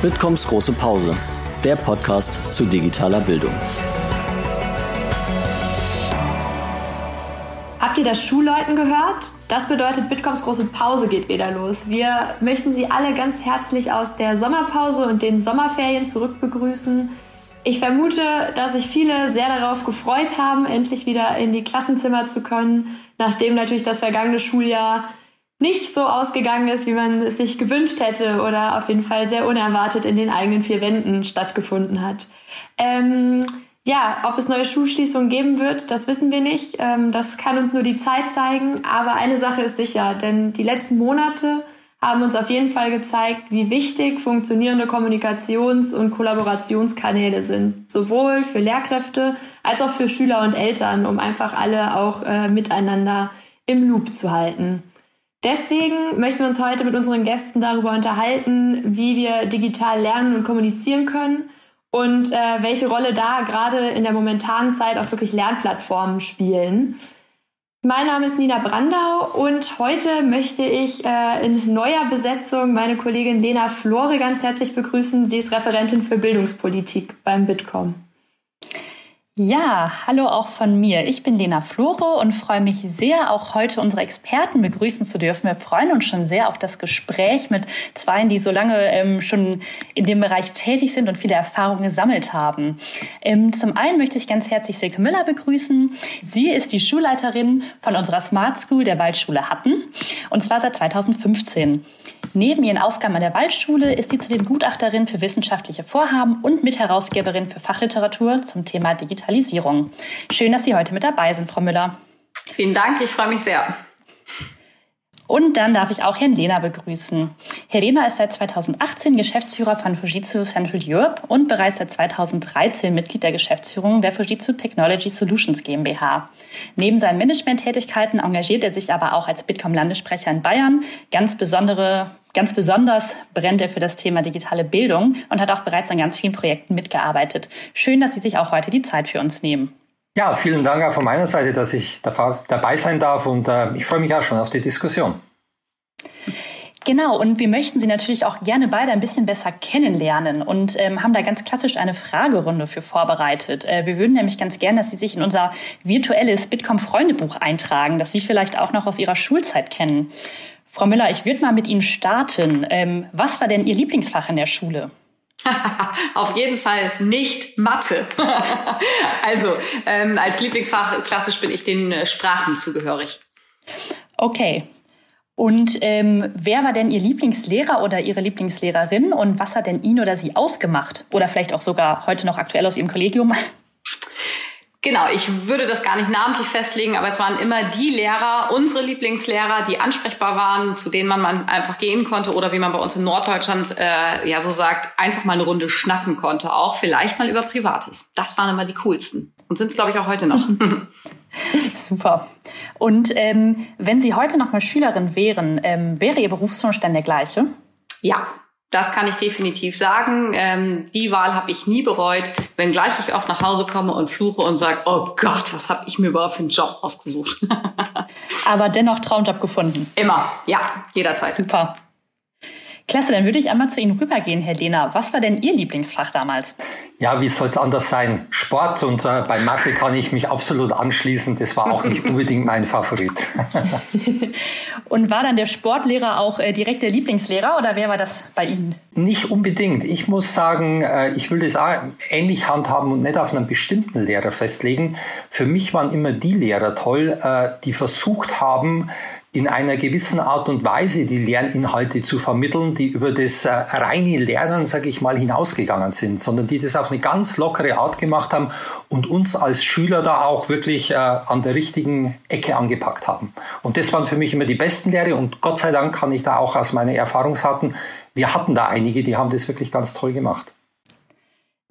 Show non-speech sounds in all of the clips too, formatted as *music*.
Bitkoms große Pause, der Podcast zu digitaler Bildung. Habt ihr das Schulleuten gehört? Das bedeutet, Bitkoms große Pause geht wieder los. Wir möchten Sie alle ganz herzlich aus der Sommerpause und den Sommerferien zurück begrüßen. Ich vermute, dass sich viele sehr darauf gefreut haben, endlich wieder in die Klassenzimmer zu können, nachdem natürlich das vergangene Schuljahr nicht so ausgegangen ist, wie man es sich gewünscht hätte oder auf jeden Fall sehr unerwartet in den eigenen vier Wänden stattgefunden hat. Ähm, ja, ob es neue Schulschließungen geben wird, das wissen wir nicht. Ähm, das kann uns nur die Zeit zeigen. Aber eine Sache ist sicher, denn die letzten Monate haben uns auf jeden Fall gezeigt, wie wichtig funktionierende Kommunikations- und Kollaborationskanäle sind, sowohl für Lehrkräfte als auch für Schüler und Eltern, um einfach alle auch äh, miteinander im Loop zu halten. Deswegen möchten wir uns heute mit unseren Gästen darüber unterhalten, wie wir digital lernen und kommunizieren können und äh, welche Rolle da gerade in der momentanen Zeit auch wirklich Lernplattformen spielen. Mein Name ist Nina Brandau und heute möchte ich äh, in neuer Besetzung meine Kollegin Lena Flore ganz herzlich begrüßen. Sie ist Referentin für Bildungspolitik beim Bitkom. Ja, hallo auch von mir. Ich bin Lena Flore und freue mich sehr, auch heute unsere Experten begrüßen zu dürfen. Wir freuen uns schon sehr auf das Gespräch mit Zweien, die so lange ähm, schon in dem Bereich tätig sind und viele Erfahrungen gesammelt haben. Ähm, zum einen möchte ich ganz herzlich Silke Müller begrüßen. Sie ist die Schulleiterin von unserer Smart School der Waldschule Hatten und zwar seit 2015. Neben ihren Aufgaben an der Waldschule ist sie zudem Gutachterin für wissenschaftliche Vorhaben und Mitherausgeberin für Fachliteratur zum Thema Digitalisierung. Schön, dass Sie heute mit dabei sind, Frau Müller. Vielen Dank, ich freue mich sehr. Und dann darf ich auch Herrn Lehner begrüßen. Herr Lehner ist seit 2018 Geschäftsführer von Fujitsu Central Europe und bereits seit 2013 Mitglied der Geschäftsführung der Fujitsu Technology Solutions GmbH. Neben seinen Managementtätigkeiten engagiert er sich aber auch als Bitkom-Landessprecher in Bayern. Ganz besondere Ganz besonders brennt er für das Thema digitale Bildung und hat auch bereits an ganz vielen Projekten mitgearbeitet. Schön, dass Sie sich auch heute die Zeit für uns nehmen. Ja, vielen Dank auch von meiner Seite, dass ich dabei sein darf und äh, ich freue mich auch schon auf die Diskussion. Genau, und wir möchten Sie natürlich auch gerne beide ein bisschen besser kennenlernen und ähm, haben da ganz klassisch eine Fragerunde für vorbereitet. Äh, wir würden nämlich ganz gerne, dass Sie sich in unser virtuelles Bitkom-Freundebuch eintragen, das Sie vielleicht auch noch aus Ihrer Schulzeit kennen. Frau Müller, ich würde mal mit Ihnen starten. Ähm, was war denn Ihr Lieblingsfach in der Schule? *laughs* Auf jeden Fall nicht Mathe. *laughs* also ähm, als Lieblingsfach klassisch bin ich den äh, Sprachen zugehörig. Okay. Und ähm, wer war denn Ihr Lieblingslehrer oder Ihre Lieblingslehrerin und was hat denn ihn oder sie ausgemacht? Oder vielleicht auch sogar heute noch aktuell aus Ihrem Kollegium? Genau, ich würde das gar nicht namentlich festlegen, aber es waren immer die Lehrer, unsere Lieblingslehrer, die ansprechbar waren, zu denen man, man einfach gehen konnte oder wie man bei uns in Norddeutschland äh, ja so sagt, einfach mal eine Runde schnacken konnte, auch vielleicht mal über Privates. Das waren immer die coolsten und sind es, glaube ich, auch heute noch. *laughs* *laughs* Super. Und ähm, wenn Sie heute noch mal Schülerin wären, ähm, wäre Ihr Berufswunsch dann der gleiche? Ja, das kann ich definitiv sagen. Ähm, die Wahl habe ich nie bereut, wenngleich ich oft nach Hause komme und fluche und sage, oh Gott, was habe ich mir überhaupt für einen Job ausgesucht. *laughs* Aber dennoch Traumjob gefunden. Immer, ja, jederzeit. Super. Klasse, dann würde ich einmal zu Ihnen rübergehen, Herr Lehner. Was war denn Ihr Lieblingsfach damals? Ja, wie soll es anders sein? Sport und äh, bei Mathe kann ich mich absolut anschließen. Das war auch nicht *laughs* unbedingt mein Favorit. *laughs* und war dann der Sportlehrer auch äh, direkt der Lieblingslehrer oder wer war das bei Ihnen? Nicht unbedingt. Ich muss sagen, äh, ich will das auch ähnlich handhaben und nicht auf einen bestimmten Lehrer festlegen. Für mich waren immer die Lehrer toll, äh, die versucht haben, in einer gewissen Art und Weise die Lerninhalte zu vermitteln, die über das äh, reine Lernen, sage ich mal, hinausgegangen sind, sondern die das auf eine ganz lockere Art gemacht haben und uns als Schüler da auch wirklich äh, an der richtigen Ecke angepackt haben. Und das waren für mich immer die besten Lehre und Gott sei Dank kann ich da auch aus meiner Erfahrung sagen, wir hatten da einige, die haben das wirklich ganz toll gemacht.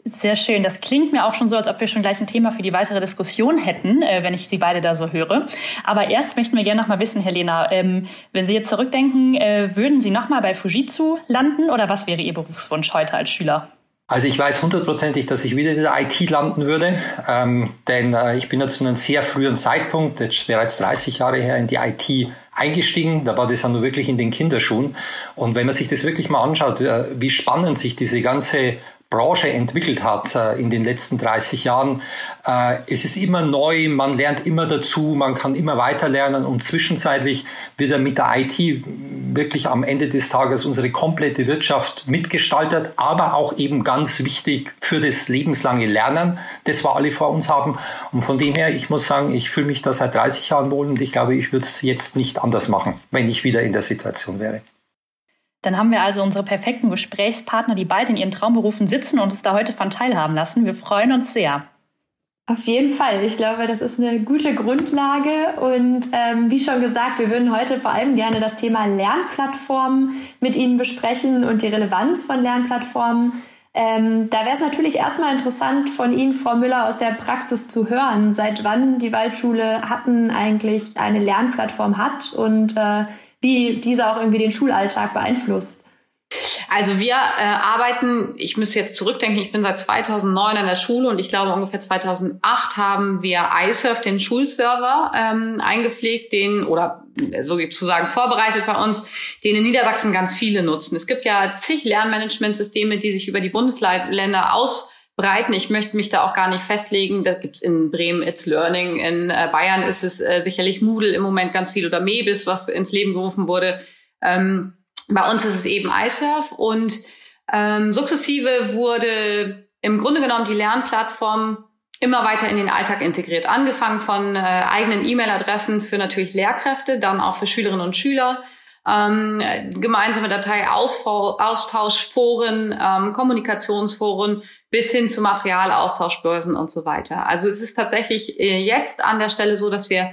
Sehr schön. Das klingt mir auch schon so, als ob wir schon gleich ein Thema für die weitere Diskussion hätten, äh, wenn ich Sie beide da so höre. Aber erst möchten wir gerne noch mal wissen, Helena, ähm, wenn Sie jetzt zurückdenken, äh, würden Sie noch mal bei Fujitsu landen oder was wäre Ihr Berufswunsch heute als Schüler? Also ich weiß hundertprozentig, dass ich wieder in der IT landen würde, ähm, denn äh, ich bin ja zu einem sehr frühen Zeitpunkt, jetzt bereits 30 Jahre her, in die IT eingestiegen, da war das ja nur wirklich in den Kinderschuhen. Und wenn man sich das wirklich mal anschaut, äh, wie spannend sich diese ganze Branche entwickelt hat äh, in den letzten 30 Jahren. Äh, es ist immer neu, man lernt immer dazu, man kann immer weiter lernen und zwischenzeitlich wird er mit der IT wirklich am Ende des Tages unsere komplette Wirtschaft mitgestaltet, aber auch eben ganz wichtig für das lebenslange Lernen, das wir alle vor uns haben. Und von dem her, ich muss sagen, ich fühle mich da seit 30 Jahren wohl und ich glaube, ich würde es jetzt nicht anders machen, wenn ich wieder in der Situation wäre. Dann haben wir also unsere perfekten Gesprächspartner, die bald in ihren Traumberufen sitzen und es da heute von teilhaben lassen. Wir freuen uns sehr. Auf jeden Fall. Ich glaube, das ist eine gute Grundlage. Und ähm, wie schon gesagt, wir würden heute vor allem gerne das Thema Lernplattformen mit Ihnen besprechen und die Relevanz von Lernplattformen. Ähm, da wäre es natürlich erstmal interessant, von Ihnen, Frau Müller, aus der Praxis zu hören, seit wann die Waldschule Hatten eigentlich eine Lernplattform hat und äh, wie diese auch irgendwie den Schulalltag beeinflusst. Also wir äh, arbeiten, ich muss jetzt zurückdenken, ich bin seit 2009 an der Schule und ich glaube ungefähr 2008 haben wir iSurf, den Schulserver, ähm, eingepflegt, den oder sozusagen vorbereitet bei uns, den in Niedersachsen ganz viele nutzen. Es gibt ja zig Lernmanagementsysteme, die sich über die Bundesländer ausbreiten. Ich möchte mich da auch gar nicht festlegen. Da gibt's in Bremen It's Learning, in äh, Bayern ist es äh, sicherlich Moodle im Moment ganz viel oder Mebis, was ins Leben gerufen wurde. Ähm, bei uns ist es eben iSurf und ähm, sukzessive wurde im Grunde genommen die Lernplattform immer weiter in den Alltag integriert. Angefangen von äh, eigenen E-Mail-Adressen für natürlich Lehrkräfte, dann auch für Schülerinnen und Schüler, ähm, gemeinsame Dateiaustauschforen, ähm, Kommunikationsforen bis hin zu Materialaustauschbörsen und so weiter. Also es ist tatsächlich äh, jetzt an der Stelle so, dass wir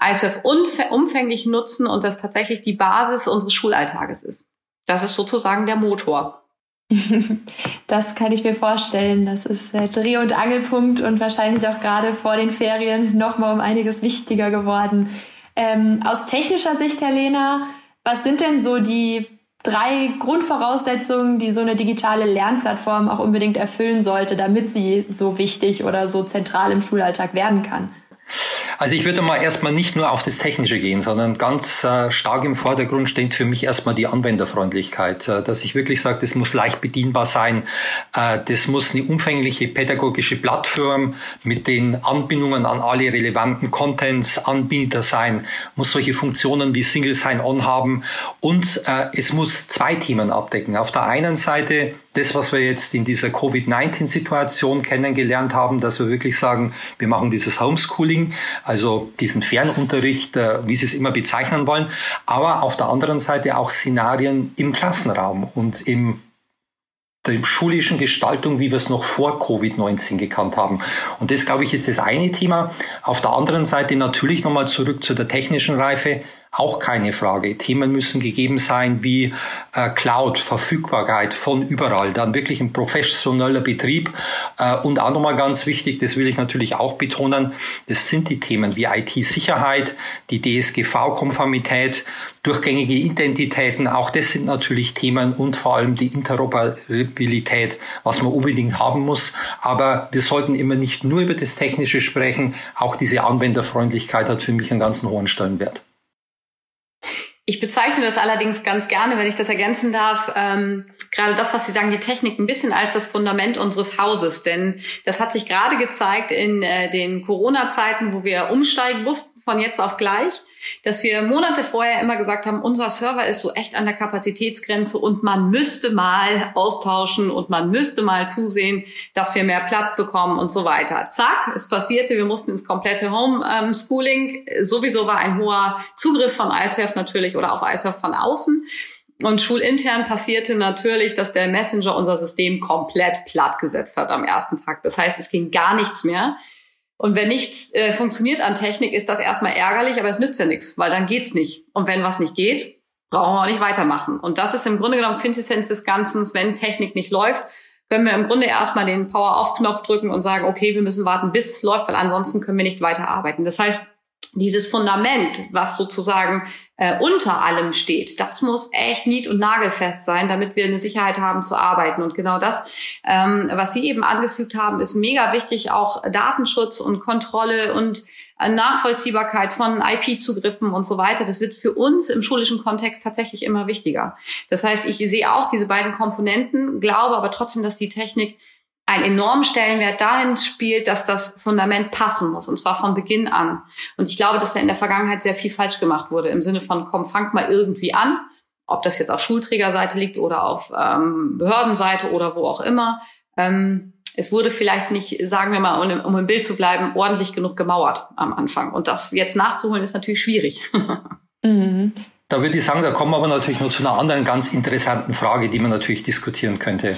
ISF umfänglich nutzen und das tatsächlich die Basis unseres Schulalltages ist. Das ist sozusagen der Motor. *laughs* Das kann ich mir vorstellen. Das ist Dreh- und Angelpunkt und wahrscheinlich auch gerade vor den Ferien nochmal um einiges wichtiger geworden. Ähm, aus technischer Sicht, Herr Lehner, was sind denn so die drei Grundvoraussetzungen, die so eine digitale Lernplattform auch unbedingt erfüllen sollte, damit sie so wichtig oder so zentral im Schulalltag werden kann? Also ich würde mal erstmal nicht nur auf das Technische gehen, sondern ganz äh, stark im Vordergrund steht für mich erstmal die Anwenderfreundlichkeit, äh, dass ich wirklich sage, das muss leicht bedienbar sein, äh, das muss eine umfängliche pädagogische Plattform mit den Anbindungen an alle relevanten Contents, Anbieter sein, muss solche Funktionen wie Single Sign-On haben. Und äh, es muss zwei Themen abdecken. Auf der einen Seite das, was wir jetzt in dieser Covid-19-Situation kennengelernt haben, dass wir wirklich sagen, wir machen dieses Homeschooling, also diesen Fernunterricht, äh, wie Sie es immer bezeichnen wollen, aber auf der anderen Seite auch Szenarien im Klassenraum und im der schulischen Gestaltung, wie wir es noch vor Covid-19 gekannt haben. Und das, glaube ich, ist das eine Thema. Auf der anderen Seite natürlich nochmal zurück zu der technischen Reife. Auch keine Frage. Themen müssen gegeben sein wie äh, Cloud, Verfügbarkeit von überall, dann wirklich ein professioneller Betrieb. Äh, und auch nochmal ganz wichtig, das will ich natürlich auch betonen, das sind die Themen wie IT-Sicherheit, die DSGV-Konformität, durchgängige Identitäten, auch das sind natürlich Themen und vor allem die Interoperabilität, was man unbedingt haben muss. Aber wir sollten immer nicht nur über das Technische sprechen, auch diese Anwenderfreundlichkeit hat für mich einen ganz hohen Stellenwert. Ich bezeichne das allerdings ganz gerne, wenn ich das ergänzen darf, ähm, gerade das, was Sie sagen, die Technik ein bisschen als das Fundament unseres Hauses. Denn das hat sich gerade gezeigt in äh, den Corona-Zeiten, wo wir umsteigen mussten von jetzt auf gleich dass wir Monate vorher immer gesagt haben, unser Server ist so echt an der Kapazitätsgrenze und man müsste mal austauschen und man müsste mal zusehen, dass wir mehr Platz bekommen und so weiter. Zack, es passierte, wir mussten ins komplette Homeschooling. Sowieso war ein hoher Zugriff von ISWF natürlich oder auf ISWF von außen. Und schulintern passierte natürlich, dass der Messenger unser System komplett platt gesetzt hat am ersten Tag. Das heißt, es ging gar nichts mehr. Und wenn nichts äh, funktioniert an Technik, ist das erstmal ärgerlich, aber es nützt ja nichts, weil dann geht's nicht. Und wenn was nicht geht, brauchen wir auch nicht weitermachen. Und das ist im Grunde genommen Quintessenz des Ganzen. Wenn Technik nicht läuft, können wir im Grunde erstmal den Power-Off-Knopf drücken und sagen, okay, wir müssen warten, bis es läuft, weil ansonsten können wir nicht weiterarbeiten. Das heißt, dieses Fundament, was sozusagen äh, unter allem steht, das muss echt nied- und nagelfest sein, damit wir eine Sicherheit haben zu arbeiten. Und genau das, ähm, was Sie eben angefügt haben, ist mega wichtig, auch Datenschutz und Kontrolle und äh, Nachvollziehbarkeit von IP-Zugriffen und so weiter. Das wird für uns im schulischen Kontext tatsächlich immer wichtiger. Das heißt, ich sehe auch diese beiden Komponenten, glaube aber trotzdem, dass die Technik einen enormen Stellenwert dahin spielt, dass das Fundament passen muss, und zwar von Beginn an. Und ich glaube, dass da in der Vergangenheit sehr viel falsch gemacht wurde, im Sinne von, komm, fangt mal irgendwie an, ob das jetzt auf Schulträgerseite liegt oder auf ähm, Behördenseite oder wo auch immer. Ähm, es wurde vielleicht nicht, sagen wir mal, um, um im Bild zu bleiben, ordentlich genug gemauert am Anfang. Und das jetzt nachzuholen, ist natürlich schwierig. *laughs* mhm. Da würde ich sagen, da kommen wir aber natürlich noch zu einer anderen ganz interessanten Frage, die man natürlich diskutieren könnte. Äh,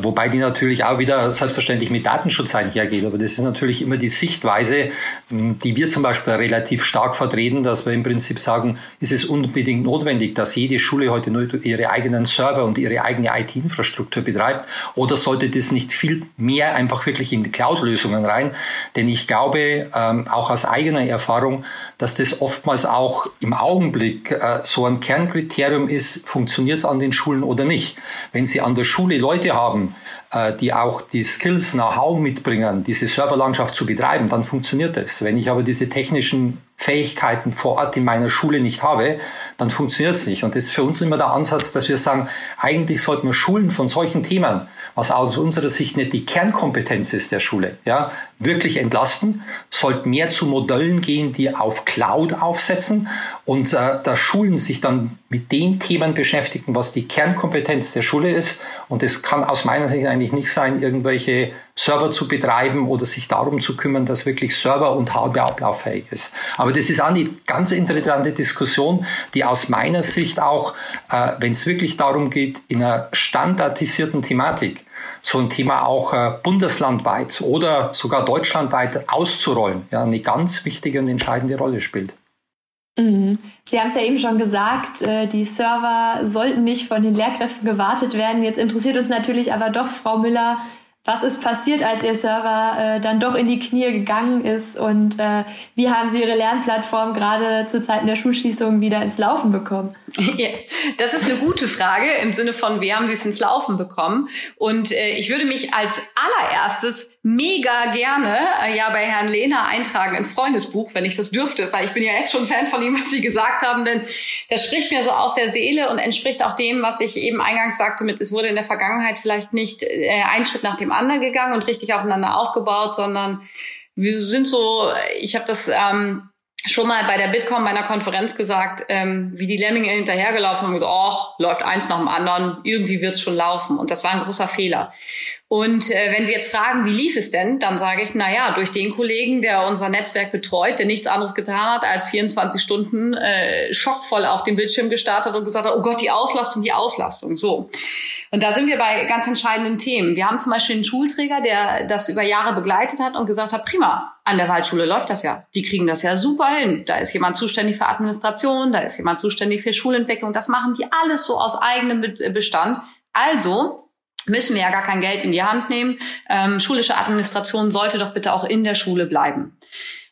wobei die natürlich auch wieder selbstverständlich mit Datenschutz einhergeht. Aber das ist natürlich immer die Sichtweise, die wir zum Beispiel relativ stark vertreten, dass wir im Prinzip sagen, ist es unbedingt notwendig, dass jede Schule heute nur ihre eigenen Server und ihre eigene IT-Infrastruktur betreibt? Oder sollte das nicht viel mehr einfach wirklich in die Cloud-Lösungen rein? Denn ich glaube, ähm, auch aus eigener Erfahrung, dass das oftmals auch im Augenblick äh, so ein Kernkriterium ist, funktioniert es an den Schulen oder nicht. Wenn Sie an der Schule Leute haben, äh, die auch die Skills, Know-how mitbringen, diese Serverlandschaft zu betreiben, dann funktioniert es. Wenn ich aber diese technischen Fähigkeiten vor Ort in meiner Schule nicht habe, dann funktioniert es nicht. Und das ist für uns immer der Ansatz, dass wir sagen, eigentlich sollten wir Schulen von solchen Themen, was aus unserer Sicht nicht die Kernkompetenz ist der Schule, ja, wirklich entlasten, sollten mehr zu Modellen gehen, die auf Cloud aufsetzen und äh, da Schulen sich dann mit den Themen beschäftigen, was die Kernkompetenz der Schule ist. Und es kann aus meiner Sicht eigentlich nicht sein, irgendwelche Server zu betreiben oder sich darum zu kümmern, dass wirklich Server und Hardware ablauffähig ist. Aber das ist auch eine ganz interessante Diskussion, die aus meiner Sicht auch, äh, wenn es wirklich darum geht, in einer standardisierten Thematik, so ein Thema auch äh, bundeslandweit oder sogar deutschlandweit auszurollen, ja, eine ganz wichtige und entscheidende Rolle spielt. Mhm. Sie haben es ja eben schon gesagt, äh, die Server sollten nicht von den Lehrkräften gewartet werden. Jetzt interessiert uns natürlich aber doch, Frau Müller, was ist passiert, als Ihr Server äh, dann doch in die Knie gegangen ist und äh, wie haben Sie Ihre Lernplattform gerade zu Zeiten der Schulschließung wieder ins Laufen bekommen? *laughs* Ja, das ist eine gute Frage im Sinne von, wie haben Sie es ins Laufen bekommen? Und äh, ich würde mich als allererstes mega gerne äh, ja bei Herrn Lehner eintragen ins Freundesbuch, wenn ich das dürfte, weil ich bin ja jetzt schon Fan von ihm, was Sie gesagt haben, denn das spricht mir so aus der Seele und entspricht auch dem, was ich eben eingangs sagte mit, es wurde in der Vergangenheit vielleicht nicht äh, ein Schritt nach dem anderen gegangen und richtig aufeinander aufgebaut, sondern wir sind so, ich habe das ähm, schon mal bei der Bitkom bei einer Konferenz gesagt, ähm, wie die Lemminge hinterhergelaufen und gesagt, ach, läuft eins nach dem anderen, irgendwie wird's schon laufen. Und das war ein großer Fehler. Und äh, wenn Sie jetzt fragen, wie lief es denn, dann sage ich, na ja, durch den Kollegen, der unser Netzwerk betreut, der nichts anderes getan hat, als 24 Stunden äh, schockvoll auf dem Bildschirm gestartet und gesagt hat, oh Gott, die Auslastung, die Auslastung. So. Und da sind wir bei ganz entscheidenden Themen. Wir haben zum Beispiel einen Schulträger, der das über Jahre begleitet hat und gesagt hat, prima, an der Waldschule läuft das ja. Die kriegen das ja super hin. Da ist jemand zuständig für Administration, da ist jemand zuständig für Schulentwicklung. Das machen die alles so aus eigenem Bestand. Also müssen wir ja gar kein Geld in die Hand nehmen. Ähm, schulische Administration sollte doch bitte auch in der Schule bleiben.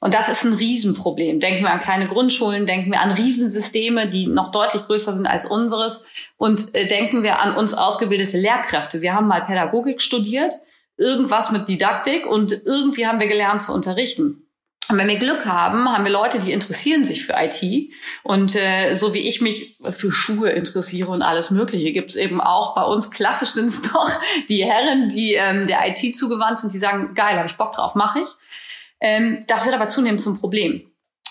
Und das ist ein Riesenproblem. Denken wir an kleine Grundschulen, denken wir an Riesensysteme, die noch deutlich größer sind als unseres. Und äh, denken wir an uns ausgebildete Lehrkräfte. Wir haben mal Pädagogik studiert, irgendwas mit Didaktik und irgendwie haben wir gelernt zu unterrichten. Und wenn wir Glück haben, haben wir Leute, die interessieren sich für IT. Und äh, so wie ich mich für Schuhe interessiere und alles Mögliche, gibt es eben auch bei uns, klassisch sind es *laughs* doch die Herren, die ähm, der IT zugewandt sind, die sagen, geil, habe ich Bock drauf, mache ich. Ähm, das wird aber zunehmend zum Problem.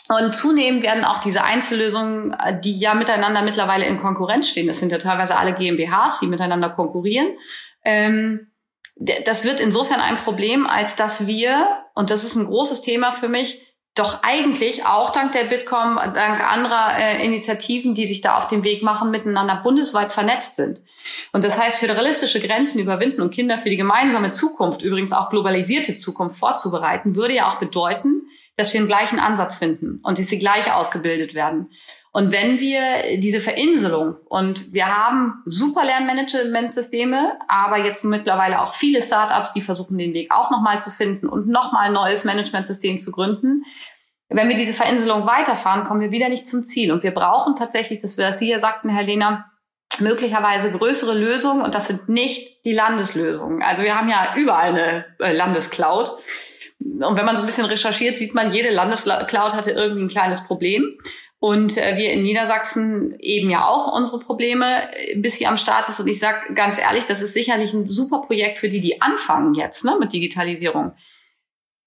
Und zunehmend werden auch diese Einzellösungen, äh, die ja miteinander mittlerweile in Konkurrenz stehen, das sind ja teilweise alle GmbHs, die miteinander konkurrieren, ähm, das wird insofern ein Problem, als dass wir, und das ist ein großes Thema für mich, doch eigentlich auch dank der Bitkom, dank anderer äh, Initiativen, die sich da auf den Weg machen, miteinander bundesweit vernetzt sind. Und das heißt, föderalistische Grenzen überwinden und Kinder für die gemeinsame Zukunft, übrigens auch globalisierte Zukunft vorzubereiten, würde ja auch bedeuten, dass wir einen gleichen Ansatz finden und dass sie gleich ausgebildet werden. Und wenn wir diese Verinselung und wir haben super Lernmanagementsysteme, aber jetzt mittlerweile auch viele Startups, die versuchen den Weg auch nochmal zu finden und nochmal ein neues Managementsystem zu gründen. Wenn wir diese Verinselung weiterfahren, kommen wir wieder nicht zum Ziel. Und wir brauchen tatsächlich, das was Sie ja sagten, Herr Lehner, möglicherweise größere Lösungen und das sind nicht die Landeslösungen. Also wir haben ja überall eine äh, Landescloud. Und wenn man so ein bisschen recherchiert, sieht man, jede Landescloud hatte irgendwie ein kleines Problem. Und äh, wir in Niedersachsen eben ja auch unsere Probleme, äh, bis hier am Start ist. Und ich sage ganz ehrlich, das ist sicherlich ein super Projekt für die, die anfangen jetzt ne, mit Digitalisierung.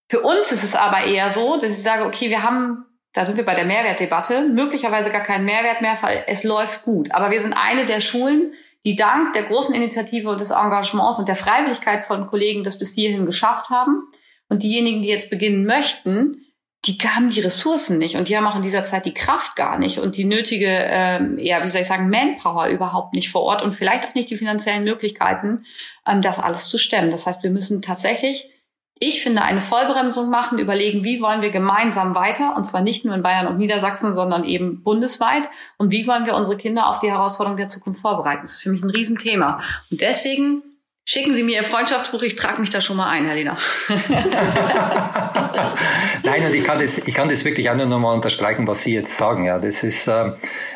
Für uns ist es aber eher so, dass ich sage, okay, wir haben, da sind wir bei der Mehrwertdebatte, möglicherweise gar keinen Mehrwert mehr, weil es läuft gut. Aber wir sind eine der Schulen, die dank der großen Initiative und des Engagements und der Freiwilligkeit von Kollegen das bis hierhin geschafft haben. Und diejenigen, die jetzt beginnen möchten, die haben die Ressourcen nicht und die haben auch in dieser Zeit die Kraft gar nicht und die nötige, ähm, ja, wie soll ich sagen, Manpower überhaupt nicht vor Ort und vielleicht auch nicht die finanziellen Möglichkeiten, ähm, das alles zu stemmen. Das heißt, wir müssen tatsächlich, ich finde, eine Vollbremsung machen, überlegen, wie wollen wir gemeinsam weiter, und zwar nicht nur in Bayern und Niedersachsen, sondern eben bundesweit, und wie wollen wir unsere Kinder auf die Herausforderungen der Zukunft vorbereiten. Das ist für mich ein Riesenthema. Und deswegen Schicken Sie mir Ihr Freundschaftsbuch, ich trage mich da schon mal ein, Herr Lena. *laughs* Nein, und ich kann das, ich kann das wirklich auch nur nochmal unterstreichen, was Sie jetzt sagen. Ja, das ist, äh,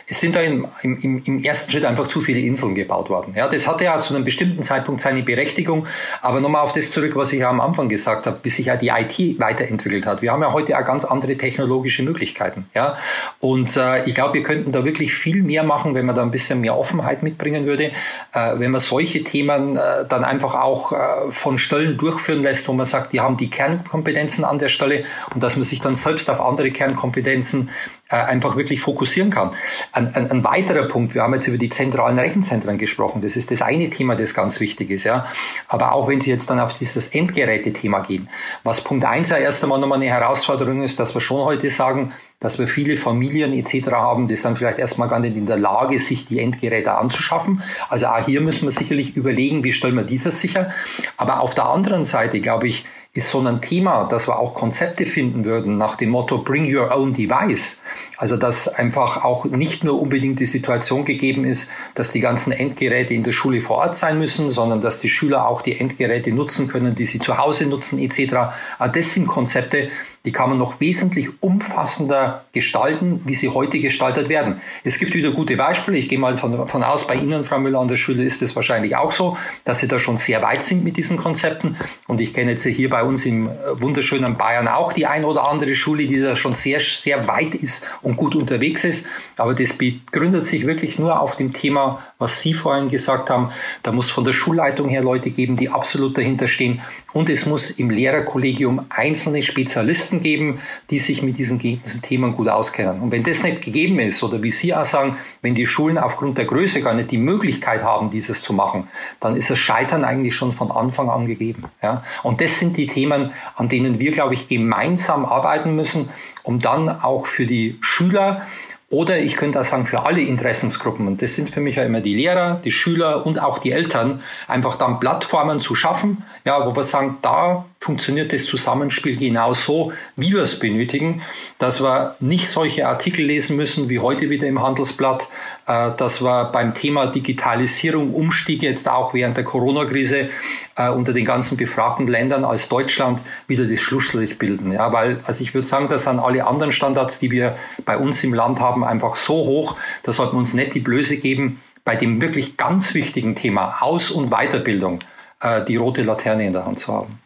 es sind da im, im, im ersten Schritt einfach zu viele Inseln gebaut worden. Ja, das hatte ja zu einem bestimmten Zeitpunkt seine Berechtigung. Aber nochmal auf das zurück, was ich ja am Anfang gesagt habe, bis sich ja die IT weiterentwickelt hat. Wir haben ja heute auch ganz andere technologische Möglichkeiten. Ja, und äh, ich glaube, wir könnten da wirklich viel mehr machen, wenn man da ein bisschen mehr Offenheit mitbringen würde, äh, wenn man solche Themen äh, dann einfach auch äh, von Stellen durchführen lässt, wo man sagt, die haben die Kernkompetenzen an der Stelle und dass man sich dann selbst auf andere Kernkompetenzen einfach wirklich fokussieren kann. Ein, ein, ein, weiterer Punkt, wir haben jetzt über die zentralen Rechenzentren gesprochen, das ist das eine Thema, das ganz wichtig ist. Ja. Aber auch wenn Sie jetzt dann auf dieses Endgeräte-Thema gehen, was Punkt eins ja erst einmal nochmal eine Herausforderung ist, dass wir schon heute sagen, dass wir viele Familien etc. haben, die sind vielleicht erstmal gar nicht in der Lage, sich die Endgeräte anzuschaffen. Also auch hier müssen wir sicherlich überlegen, wie stellen wir dieses sicher. Aber auf der anderen Seite, glaube ich, ist so ein Thema, dass wir auch Konzepte finden würden nach dem Motto Bring Your Own Device. Also dass einfach auch nicht nur unbedingt die Situation gegeben ist, dass die ganzen Endgeräte in der Schule vor Ort sein müssen, sondern dass die Schüler auch die Endgeräte nutzen können, die sie zu Hause nutzen etc. Das sind Konzepte, die kann man noch wesentlich umfassender gestalten, wie sie heute gestaltet werden. Es gibt wieder gute Beispiele. Ich gehe mal von, von aus, bei Ihnen, Frau Müller, an der Schule ist es wahrscheinlich auch so, dass Sie da schon sehr weit sind mit diesen Konzepten. Und ich kenne jetzt hier bei uns im wunderschönen Bayern auch die ein oder andere Schule, die da schon sehr, sehr weit ist und gut unterwegs ist. Aber das begründet sich wirklich nur auf dem Thema, was Sie vorhin gesagt haben. Da muss von der Schulleitung her Leute geben, die absolut dahinter stehen. Und es muss im Lehrerkollegium einzelne Spezialisten geben, die sich mit diesen Themen gut auskennen. Und wenn das nicht gegeben ist, oder wie Sie auch sagen, wenn die Schulen aufgrund der Größe gar nicht die Möglichkeit haben, dieses zu machen, dann ist das Scheitern eigentlich schon von Anfang an gegeben. Ja? Und das sind die Themen, an denen wir, glaube ich, gemeinsam arbeiten müssen, um dann auch für die Schüler oder ich könnte auch sagen, für alle Interessensgruppen, und das sind für mich ja immer die Lehrer, die Schüler und auch die Eltern, einfach dann Plattformen zu schaffen, ja, wo wir sagen, da funktioniert das Zusammenspiel genau so, wie wir es benötigen, dass wir nicht solche Artikel lesen müssen wie heute wieder im Handelsblatt, äh, dass wir beim Thema Digitalisierung, Umstieg jetzt auch während der Corona-Krise äh, unter den ganzen befragten Ländern als Deutschland wieder das Schlusslicht bilden. Ja, weil, also ich würde sagen, das sind alle anderen Standards, die wir bei uns im Land haben, einfach so hoch, da sollten wir uns nicht die Blöße geben, bei dem wirklich ganz wichtigen Thema Aus- und Weiterbildung äh, die rote Laterne in der Hand zu haben.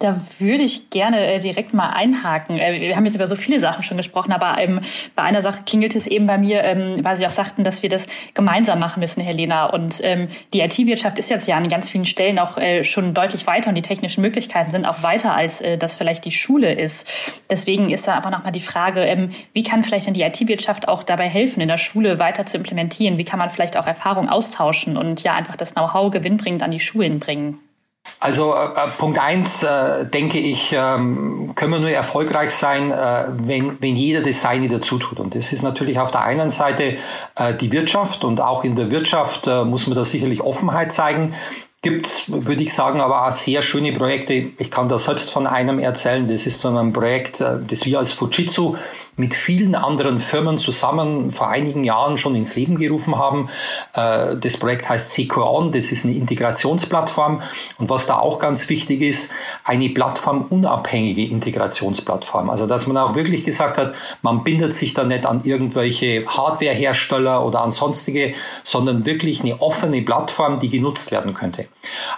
Da würde ich gerne äh, direkt mal einhaken. Äh, wir haben jetzt über so viele Sachen schon gesprochen, aber ähm, bei einer Sache klingelt es eben bei mir, ähm, weil Sie auch sagten, dass wir das gemeinsam machen müssen, Helena. Und ähm, die IT-Wirtschaft ist jetzt ja an ganz vielen Stellen auch äh, schon deutlich weiter und die technischen Möglichkeiten sind auch weiter, als äh, das vielleicht die Schule ist. Deswegen ist da einfach nochmal die Frage, ähm, wie kann vielleicht denn die IT-Wirtschaft auch dabei helfen, in der Schule weiter zu implementieren? Wie kann man vielleicht auch Erfahrung austauschen und ja einfach das Know-how gewinnbringend an die Schulen bringen? Also äh, äh, Punkt eins äh, denke ich, ähm, können wir nur erfolgreich sein, äh, wenn, wenn jeder das Seine dazu tut. Und das ist natürlich auf der einen Seite äh, die Wirtschaft und auch in der Wirtschaft äh, muss man da sicherlich Offenheit zeigen gibt, würde ich sagen, aber auch sehr schöne Projekte. Ich kann da selbst von einem erzählen. Das ist so ein Projekt, äh, das wir als Fujitsu mit vielen anderen Firmen zusammen vor einigen Jahren schon ins Leben gerufen haben. Äh, das Projekt heißt Sequon. Das ist eine Integrationsplattform. Und was da auch ganz wichtig ist, eine plattformunabhängige Integrationsplattform. Also, dass man auch wirklich gesagt hat, man bindet sich da nicht an irgendwelche Hardwarehersteller oder an sonstige, sondern wirklich eine offene Plattform, die genutzt werden könnte.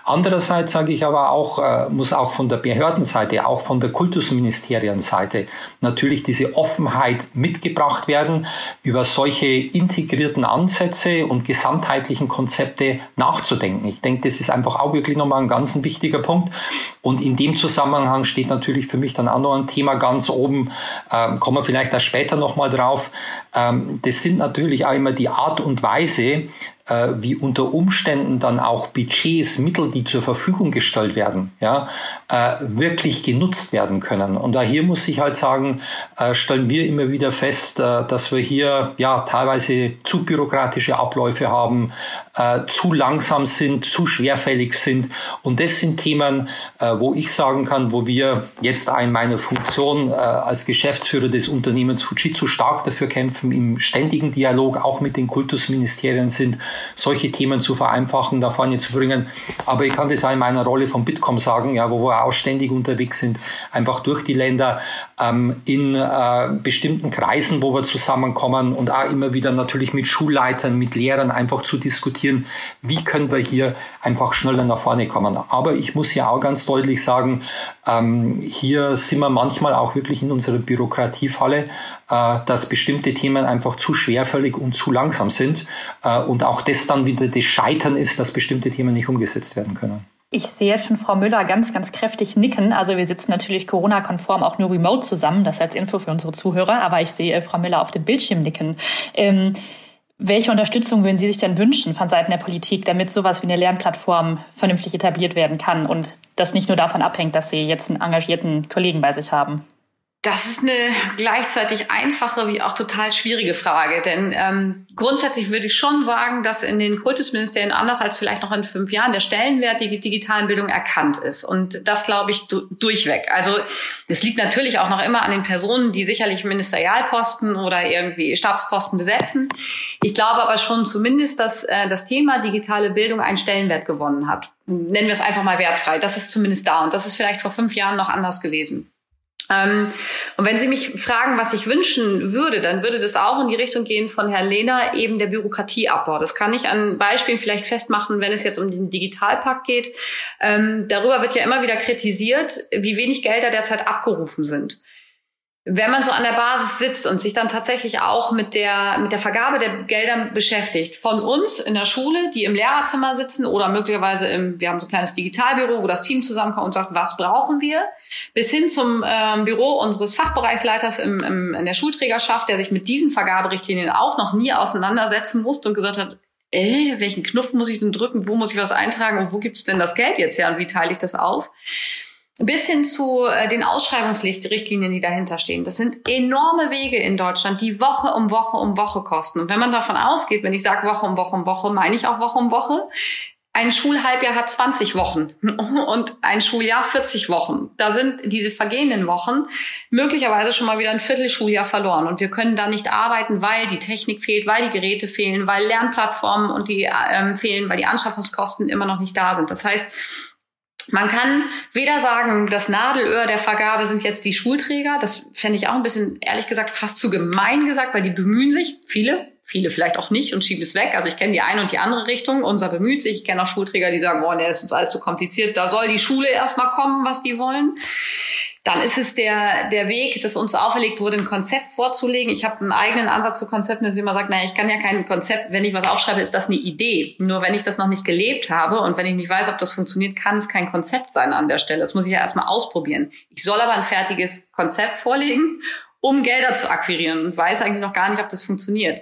Andererseits sage ich aber auch, äh, muss auch von der Behördenseite, auch von der Kultusministerienseite natürlich diese Offenheit mitgebracht werden, über solche integrierten Ansätze und gesamtheitlichen Konzepte nachzudenken. Ich denke, das ist einfach auch wirklich nochmal ein ganz wichtiger Punkt. Und in dem Zusammenhang steht natürlich für mich dann auch noch ein Thema ganz oben, ähm, kommen wir vielleicht da später nochmal drauf. Ähm, das sind natürlich auch immer die Art und Weise, äh, wie unter Umständen dann auch Budgets, Mittel, die zur Verfügung gestellt werden, ja, äh, wirklich genutzt werden können. Und da hier muss ich halt sagen, äh, stellen wir immer wieder fest, äh, dass wir hier ja teilweise zu bürokratische Abläufe haben, äh, zu langsam sind, zu schwerfällig sind. Und das sind Themen, äh, wo ich sagen kann, wo wir jetzt in meiner Funktion als Geschäftsführer des Unternehmens Fujitsu stark dafür kämpfen, im ständigen Dialog auch mit den Kultusministerien sind, solche Themen zu vereinfachen, da vorne zu bringen. Aber ich kann das auch in meiner Rolle von Bitkom sagen, ja, wo wir auch ständig unterwegs sind, einfach durch die Länder ähm, in äh, bestimmten Kreisen, wo wir zusammenkommen und auch immer wieder natürlich mit Schulleitern, mit Lehrern einfach zu diskutieren, wie können wir hier einfach schneller nach vorne kommen. Aber ich muss ja auch ganz deutlich sagen, ähm, hier sind wir manchmal auch wirklich in unserer Bürokratiefalle, äh, dass bestimmte Themen einfach zu schwerfällig und zu langsam sind äh, und auch das dann wieder das Scheitern ist, dass bestimmte Themen nicht umgesetzt werden können. Ich sehe jetzt schon Frau Müller ganz, ganz kräftig nicken. Also wir sitzen natürlich Corona-konform auch nur remote zusammen. Das als Info für unsere Zuhörer. Aber ich sehe Frau Müller auf dem Bildschirm nicken. Ähm, welche Unterstützung würden Sie sich denn wünschen von Seiten der Politik, damit sowas wie eine Lernplattform vernünftig etabliert werden kann und das nicht nur davon abhängt, dass Sie jetzt einen engagierten Kollegen bei sich haben? Das ist eine gleichzeitig einfache wie auch total schwierige Frage. Denn ähm, grundsätzlich würde ich schon sagen, dass in den Kultusministerien anders als vielleicht noch in fünf Jahren der Stellenwert der digitalen Bildung erkannt ist. Und das glaube ich du durchweg. Also es liegt natürlich auch noch immer an den Personen, die sicherlich Ministerialposten oder irgendwie Stabsposten besetzen. Ich glaube aber schon zumindest, dass äh, das Thema digitale Bildung einen Stellenwert gewonnen hat. Nennen wir es einfach mal wertfrei. Das ist zumindest da. Und das ist vielleicht vor fünf Jahren noch anders gewesen. Ähm, und wenn Sie mich fragen, was ich wünschen würde, dann würde das auch in die Richtung gehen von Herrn Lehner, eben der Bürokratieabbau. Das kann ich an Beispielen vielleicht festmachen, wenn es jetzt um den Digitalpakt geht. Ähm, darüber wird ja immer wieder kritisiert, wie wenig Gelder derzeit abgerufen sind wenn man so an der Basis sitzt und sich dann tatsächlich auch mit der, mit der Vergabe der Gelder beschäftigt, von uns in der Schule, die im Lehrerzimmer sitzen oder möglicherweise im, wir haben so ein kleines Digitalbüro, wo das Team zusammenkommt und sagt, was brauchen wir, bis hin zum ähm, Büro unseres Fachbereichsleiters im, im, in der Schulträgerschaft, der sich mit diesen Vergaberichtlinien auch noch nie auseinandersetzen musste und gesagt hat, äh, welchen Knopf muss ich denn drücken, wo muss ich was eintragen? Und wo gibt's denn das Geld jetzt her? Und wie teile ich das auf? Bis hin zu äh, den Ausschreibungsrichtlinien, die dahinter stehen. Das sind enorme Wege in Deutschland, die Woche um Woche um Woche kosten. Und wenn man davon ausgeht, wenn ich sage Woche um Woche um Woche, meine ich auch Woche um Woche. Ein Schulhalbjahr hat 20 Wochen *laughs* und ein Schuljahr 40 Wochen. Da sind diese vergehenden Wochen möglicherweise schon mal wieder ein Viertelschuljahr verloren. Und wir können da nicht arbeiten, weil die Technik fehlt, weil die Geräte fehlen, weil Lernplattformen und die ähm, fehlen, weil die Anschaffungskosten immer noch nicht da sind. Das heißt, man kann weder sagen, das Nadelöhr der Vergabe sind jetzt die Schulträger. Das fände ich auch ein bisschen, ehrlich gesagt, fast zu gemein gesagt, weil die bemühen sich, viele, viele vielleicht auch nicht und schieben es weg. Also ich kenne die eine und die andere Richtung. Unser bemüht sich. Ich kenne auch Schulträger, die sagen, oh, nee, ist uns alles zu kompliziert. Da soll die Schule erstmal kommen, was die wollen dann ist es der, der Weg, dass uns auferlegt wurde, ein Konzept vorzulegen. Ich habe einen eigenen Ansatz zu Konzepten, dass ich immer sage, naja, ich kann ja kein Konzept, wenn ich was aufschreibe, ist das eine Idee. Nur wenn ich das noch nicht gelebt habe und wenn ich nicht weiß, ob das funktioniert, kann es kein Konzept sein an der Stelle. Das muss ich ja erstmal ausprobieren. Ich soll aber ein fertiges Konzept vorlegen, um Gelder zu akquirieren und weiß eigentlich noch gar nicht, ob das funktioniert.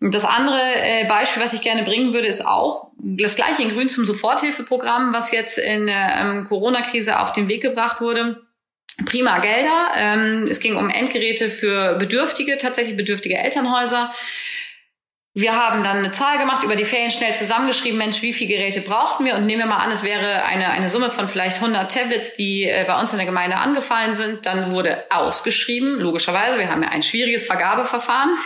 Das andere äh, Beispiel, was ich gerne bringen würde, ist auch das gleiche in Grün zum Soforthilfeprogramm, was jetzt in der ähm, Corona-Krise auf den Weg gebracht wurde prima Gelder. Ähm, es ging um Endgeräte für Bedürftige, tatsächlich bedürftige Elternhäuser. Wir haben dann eine Zahl gemacht, über die Ferien schnell zusammengeschrieben, Mensch, wie viele Geräte brauchten wir? Und nehmen wir mal an, es wäre eine, eine Summe von vielleicht 100 Tablets, die äh, bei uns in der Gemeinde angefallen sind. Dann wurde ausgeschrieben, logischerweise, wir haben ja ein schwieriges Vergabeverfahren.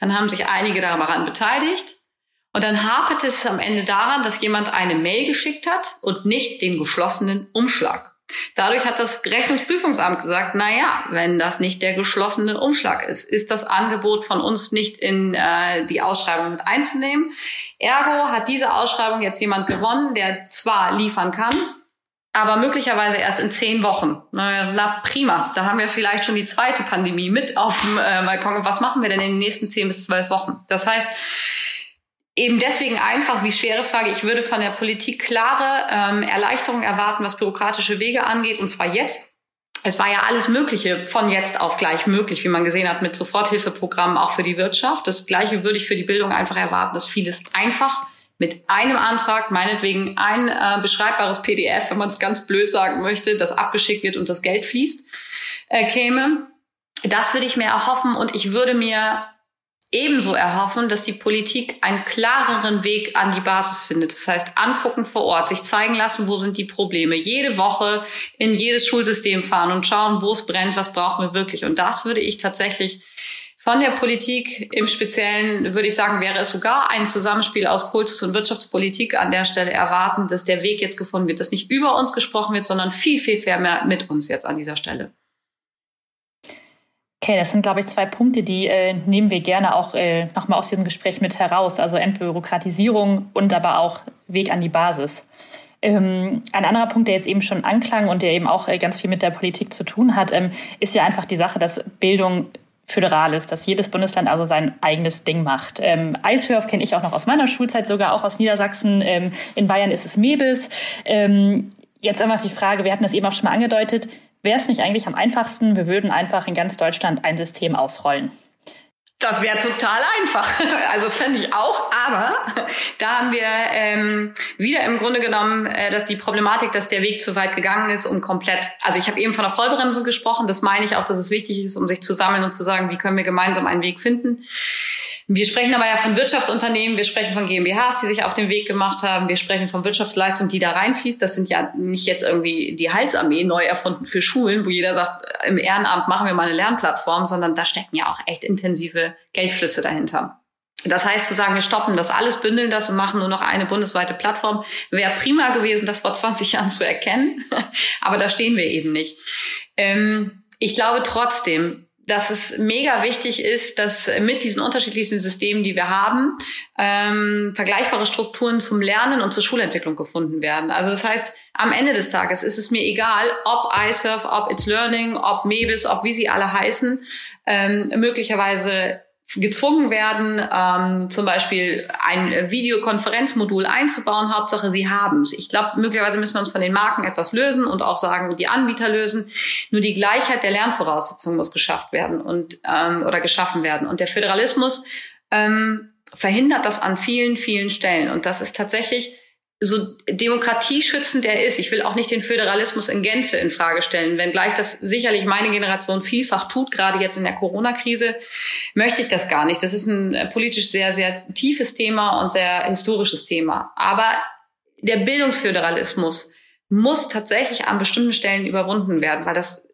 Dann haben sich einige daran beteiligt. Und dann haperte es am Ende daran, dass jemand eine Mail geschickt hat und nicht den geschlossenen Umschlag. Dadurch hat das Rechnungsprüfungsamt gesagt, na ja, wenn das nicht der geschlossene Umschlag ist, ist das Angebot von uns nicht in äh, die Ausschreibung mit einzunehmen. Ergo hat diese Ausschreibung jetzt jemand gewonnen, der zwar liefern kann, aber möglicherweise erst in zehn Wochen. Na, prima, da haben wir vielleicht schon die zweite Pandemie mit auf dem äh, Balkon. Was machen wir denn in den nächsten zehn bis zwölf Wochen? Das heißt, eben deswegen einfach, wie schwere Frage, ich würde von der Politik klare ähm, Erleichterungen erwarten, was bürokratische Wege angeht, und zwar jetzt. Es war ja alles Mögliche von jetzt auf gleich möglich, wie man gesehen hat, mit Soforthilfeprogrammen auch für die Wirtschaft. Das Gleiche würde ich für die Bildung einfach erwarten, dass vieles einfach mit einem Antrag, meinetwegen ein äh, beschreibbares PDF, wenn man es ganz blöd sagen möchte, das abgeschickt wird und das Geld fließt, äh, käme. Das würde ich mir erhoffen und ich würde mir ebenso erhoffen, dass die Politik einen klareren Weg an die Basis findet. Das heißt, angucken vor Ort, sich zeigen lassen, wo sind die Probleme. Jede Woche in jedes Schulsystem fahren und schauen, wo es brennt, was brauchen wir wirklich. Und das würde ich tatsächlich von der Politik im Speziellen würde ich sagen, wäre es sogar ein Zusammenspiel aus Kultus- und Wirtschaftspolitik an der Stelle erwarten, dass der Weg jetzt gefunden wird, dass nicht über uns gesprochen wird, sondern viel, viel mehr mit uns jetzt an dieser Stelle. Okay, das sind, glaube ich, zwei Punkte, die äh, nehmen wir gerne auch äh, nochmal aus diesem Gespräch mit heraus. Also Entbürokratisierung und aber auch Weg an die Basis. Ähm, ein anderer Punkt, der jetzt eben schon anklang und der eben auch äh, ganz viel mit der Politik zu tun hat, ähm, ist ja einfach die Sache, dass Bildung föderal ist, dass jedes Bundesland also sein eigenes Ding macht. Ähm, Eishörf kenne ich auch noch aus meiner Schulzeit, sogar auch aus Niedersachsen. Ähm, in Bayern ist es Mebis. Ähm, jetzt einfach die Frage, wir hatten das eben auch schon mal angedeutet, wäre es nicht eigentlich am einfachsten, wir würden einfach in ganz Deutschland ein System ausrollen? Das wäre total einfach. *laughs* Also das fände ich auch, aber da haben wir ähm, wieder im Grunde genommen äh, dass die Problematik, dass der Weg zu weit gegangen ist, um komplett, also ich habe eben von der Vollbremsung gesprochen, das meine ich auch, dass es wichtig ist, um sich zu sammeln und zu sagen, wie können wir gemeinsam einen Weg finden. Wir sprechen aber ja von Wirtschaftsunternehmen, wir sprechen von GmbHs, die sich auf den Weg gemacht haben, wir sprechen von Wirtschaftsleistung, die da reinfließt. Das sind ja nicht jetzt irgendwie die Heilsarmee neu erfunden für Schulen, wo jeder sagt, im Ehrenamt machen wir mal eine Lernplattform, sondern da stecken ja auch echt intensive Geldflüsse dahinter. Das heißt, zu sagen, wir stoppen das alles, bündeln das und machen nur noch eine bundesweite Plattform, wäre prima gewesen, das vor 20 Jahren zu erkennen. *laughs* Aber da stehen wir eben nicht. Ähm, ich glaube trotzdem, dass es mega wichtig ist, dass mit diesen unterschiedlichsten Systemen, die wir haben, ähm, vergleichbare Strukturen zum Lernen und zur Schulentwicklung gefunden werden. Also das heißt, am Ende des Tages ist es mir egal, ob iSurf, ob It's Learning, ob Mebis, ob wie sie alle heißen, ähm, möglicherweise gezwungen werden, ähm, zum Beispiel ein Videokonferenzmodul einzubauen. Hauptsache, sie haben es. Ich glaube, möglicherweise müssen wir uns von den Marken etwas lösen und auch sagen, die Anbieter lösen. Nur die Gleichheit der Lernvoraussetzungen muss geschafft werden und ähm, oder geschaffen werden. Und der Föderalismus ähm, verhindert das an vielen, vielen Stellen. Und das ist tatsächlich so demokratieschützend er ist, ich will auch nicht den Föderalismus in Gänze in Frage stellen, wenngleich das sicherlich meine Generation vielfach tut, gerade jetzt in der Corona-Krise, möchte ich das gar nicht. Das ist ein äh, politisch sehr, sehr tiefes Thema und sehr historisches Thema. Aber der Bildungsföderalismus muss tatsächlich an bestimmten Stellen überwunden werden, weil das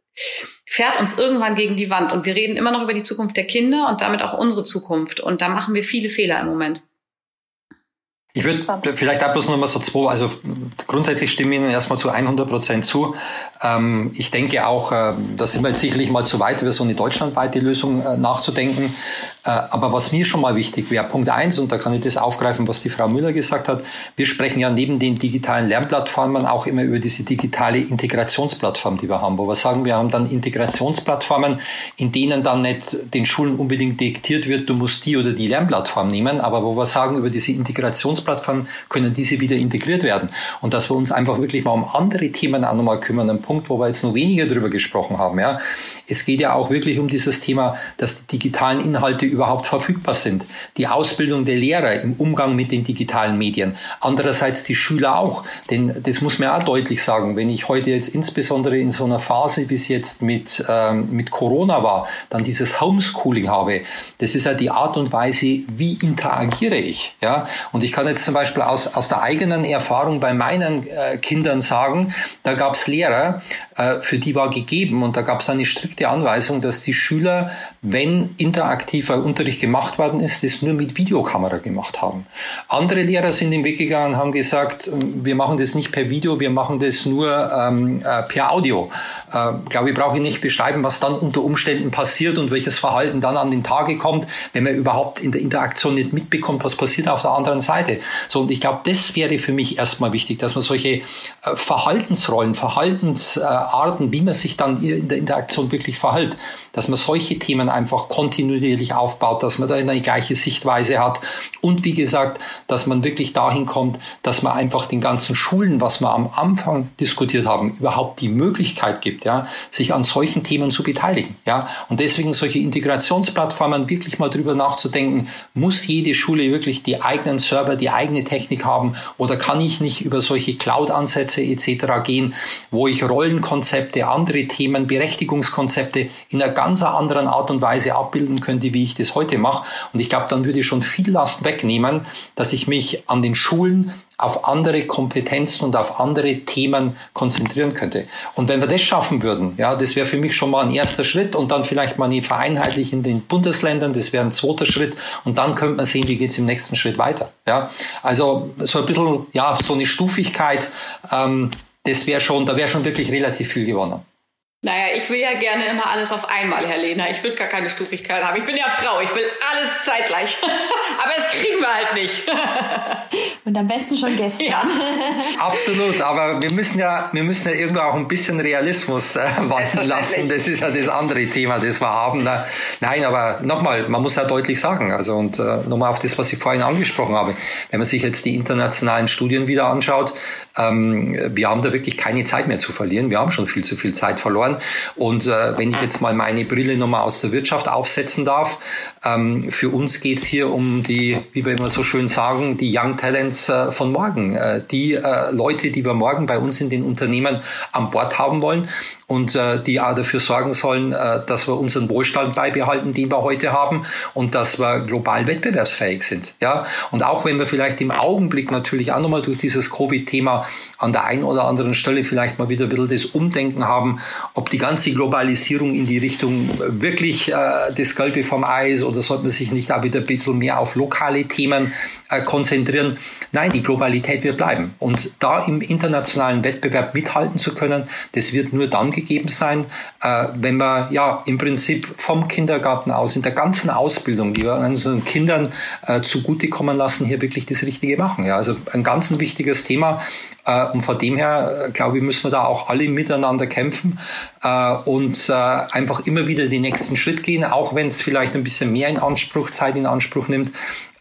fährt uns irgendwann gegen die Wand. Und wir reden immer noch über die Zukunft der Kinder und damit auch unsere Zukunft. Und da machen wir viele Fehler im Moment. Ich würde vielleicht auch bloß noch mal so zwei, also grundsätzlich stimme ich Ihnen erstmal zu 100 Prozent zu. Ähm, ich denke auch, äh, da sind wir jetzt sicherlich mal zu weit, über so eine deutschlandweite Lösung äh, nachzudenken. Äh, aber was mir schon mal wichtig wäre, Punkt eins, und da kann ich das aufgreifen, was die Frau Müller gesagt hat, wir sprechen ja neben den digitalen Lernplattformen auch immer über diese digitale Integrationsplattform, die wir haben, wo wir sagen, wir haben dann Integrationsplattformen, in denen dann nicht den Schulen unbedingt diktiert wird, du musst die oder die Lernplattform nehmen, aber wo wir sagen, über diese Integrationsplattform können diese wieder integriert werden. Und dass wir uns einfach wirklich mal um andere Themen auch nochmal kümmern, Punkt, wo wir jetzt nur weniger drüber gesprochen haben. Ja. Es geht ja auch wirklich um dieses Thema, dass die digitalen Inhalte überhaupt verfügbar sind. Die Ausbildung der Lehrer im Umgang mit den digitalen Medien. Andererseits die Schüler auch. Denn das muss man auch deutlich sagen. Wenn ich heute jetzt insbesondere in so einer Phase bis jetzt mit, ähm, mit Corona war, dann dieses Homeschooling habe, das ist ja die Art und Weise, wie interagiere ich. Ja? Und ich kann jetzt zum Beispiel aus, aus der eigenen Erfahrung bei meinen äh, Kindern sagen, da gab es Lehrer, äh, für die war gegeben und da gab es eine strikte Anweisung, dass die Schüler, wenn interaktiver Unterricht gemacht worden ist, das nur mit Videokamera gemacht haben. Andere Lehrer sind im Weg gegangen und haben gesagt, wir machen das nicht per Video, wir machen das nur ähm, äh, per Audio. Äh, glaube ich, brauche ich nicht beschreiben, was dann unter Umständen passiert und welches Verhalten dann an den Tage kommt, wenn man überhaupt in der Interaktion nicht mitbekommt, was passiert auf der anderen Seite. So, und ich glaube, das wäre für mich erstmal wichtig, dass man solche äh, Verhaltensrollen, Verhaltensarten, wie man sich dann in der Interaktion wirklich verhält, dass man solche Themen einfach kontinuierlich aufbaut, dass man da eine gleiche Sichtweise hat und wie gesagt, dass man wirklich dahin kommt, dass man einfach den ganzen Schulen, was wir am Anfang diskutiert haben, überhaupt die Möglichkeit gibt, ja, sich an solchen Themen zu beteiligen, ja, und deswegen solche Integrationsplattformen wirklich mal drüber nachzudenken, muss jede Schule wirklich die eigenen Server, die eigene Technik haben oder kann ich nicht über solche Cloud-Ansätze etc. gehen, wo ich Rollenkonzepte, andere Themen, Berechtigungskonzepte in einer ganz anderen Art und Weise abbilden könnte, wie ich das heute mache. Und ich glaube, dann würde ich schon viel Last wegnehmen, dass ich mich an den Schulen auf andere Kompetenzen und auf andere Themen konzentrieren könnte. Und wenn wir das schaffen würden, ja, das wäre für mich schon mal ein erster Schritt und dann vielleicht mal eine vereinheitlich in den Bundesländern, das wäre ein zweiter Schritt und dann könnte man sehen, wie geht's im nächsten Schritt weiter. Ja, also so ein bisschen, ja, so eine Stufigkeit, ähm, das wäre schon, da wäre schon wirklich relativ viel gewonnen. Naja, ich will ja gerne immer alles auf einmal, Herr Lehner. Ich will gar keine Stufigkeit haben. Ich bin ja Frau, ich will alles zeitgleich. *laughs* aber das kriegen wir halt nicht. *laughs* Und am besten schon gestern. Ja. *laughs* Absolut, aber wir müssen ja, wir müssen ja irgendwo auch ein bisschen Realismus äh, walten lassen. Das ist ja das andere Thema, das wir haben. Nein, aber nochmal, man muss ja deutlich sagen, also und äh, nochmal auf das, was ich vorhin angesprochen habe. Wenn man sich jetzt die internationalen Studien wieder anschaut, ähm, wir haben da wirklich keine Zeit mehr zu verlieren. Wir haben schon viel zu viel Zeit verloren. Und äh, wenn ich jetzt mal meine Brille nochmal aus der Wirtschaft aufsetzen darf, ähm, für uns geht's hier um die, wie wir immer so schön sagen, die Young Talents äh, von morgen. Äh, die äh, Leute, die wir morgen bei uns in den Unternehmen an Bord haben wollen und äh, die auch dafür sorgen sollen, äh, dass wir unseren Wohlstand beibehalten, den wir heute haben und dass wir global wettbewerbsfähig sind. Ja, und auch wenn wir vielleicht im Augenblick natürlich auch nochmal durch dieses Covid-Thema an der einen oder anderen Stelle vielleicht mal wieder ein bisschen das Umdenken haben, ob die ganze Globalisierung in die Richtung wirklich äh, das Gelbe vom Eis oder sollte man sich nicht da wieder ein bisschen mehr auf lokale Themen äh, konzentrieren? Nein, die Globalität wird bleiben. Und da im internationalen Wettbewerb mithalten zu können, das wird nur dann gegeben sein, äh, wenn wir ja im Prinzip vom Kindergarten aus, in der ganzen Ausbildung, die wir unseren Kindern äh, zugutekommen lassen, hier wirklich das Richtige machen. Ja, also ein ganz ein wichtiges Thema. Äh, und von dem her, äh, glaube ich, müssen wir da auch alle miteinander kämpfen äh, und äh, einfach immer wieder den nächsten Schritt gehen, auch wenn es vielleicht ein bisschen mehr in Anspruch, Zeit in Anspruch nimmt.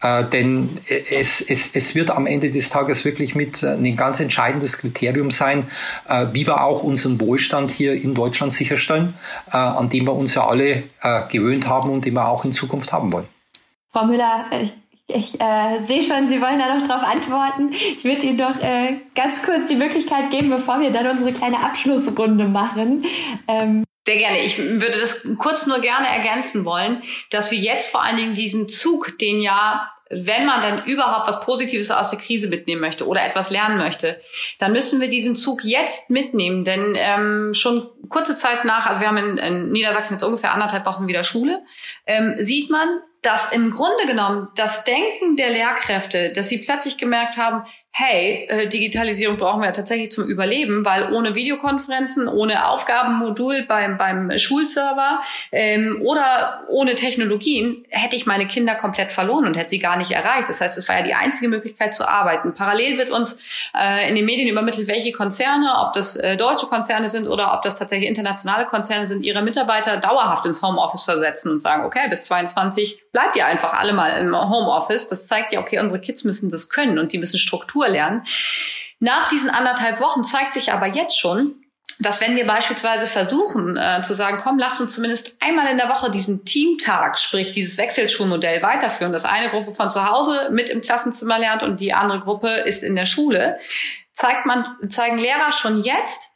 Äh, denn es, es, es wird am Ende des Tages wirklich mit äh, ein ganz entscheidendes Kriterium sein, äh, wie wir auch unseren Wohlstand hier in Deutschland sicherstellen, äh, an dem wir uns ja alle äh, gewöhnt haben und den wir auch in Zukunft haben wollen. Frau Müller, ich ich äh, sehe schon, Sie wollen da noch drauf antworten. Ich würde Ihnen doch äh, ganz kurz die Möglichkeit geben, bevor wir dann unsere kleine Abschlussrunde machen. Ähm sehr gerne. Ich würde das kurz nur gerne ergänzen wollen, dass wir jetzt vor allen Dingen diesen Zug, den ja wenn man dann überhaupt was Positives aus der Krise mitnehmen möchte oder etwas lernen möchte, dann müssen wir diesen Zug jetzt mitnehmen. Denn ähm, schon kurze Zeit nach, also wir haben in, in Niedersachsen jetzt ungefähr anderthalb Wochen wieder Schule, ähm, sieht man, dass im Grunde genommen das Denken der Lehrkräfte, dass sie plötzlich gemerkt haben, hey, äh, Digitalisierung brauchen wir tatsächlich zum Überleben, weil ohne Videokonferenzen, ohne Aufgabenmodul beim, beim Schulserver ähm, oder ohne Technologien hätte ich meine Kinder komplett verloren und hätte sie gar nicht erreicht. Das heißt, es war ja die einzige Möglichkeit zu arbeiten. Parallel wird uns äh, in den Medien übermittelt, welche Konzerne, ob das äh, deutsche Konzerne sind oder ob das tatsächlich internationale Konzerne sind, ihre Mitarbeiter dauerhaft ins Homeoffice versetzen und sagen, okay, bis 22 bleibt ihr einfach alle mal im Homeoffice. Das zeigt ja, okay, unsere Kids müssen das können und die müssen Struktur Struktur lernen. Nach diesen anderthalb Wochen zeigt sich aber jetzt schon, dass wenn wir beispielsweise versuchen äh, zu sagen, komm, lasst uns zumindest einmal in der Woche diesen Teamtag, sprich dieses Wechselschulmodell weiterführen, dass eine Gruppe von zu Hause mit im Klassenzimmer lernt und die andere Gruppe ist in der Schule, zeigt man, zeigen Lehrer schon jetzt,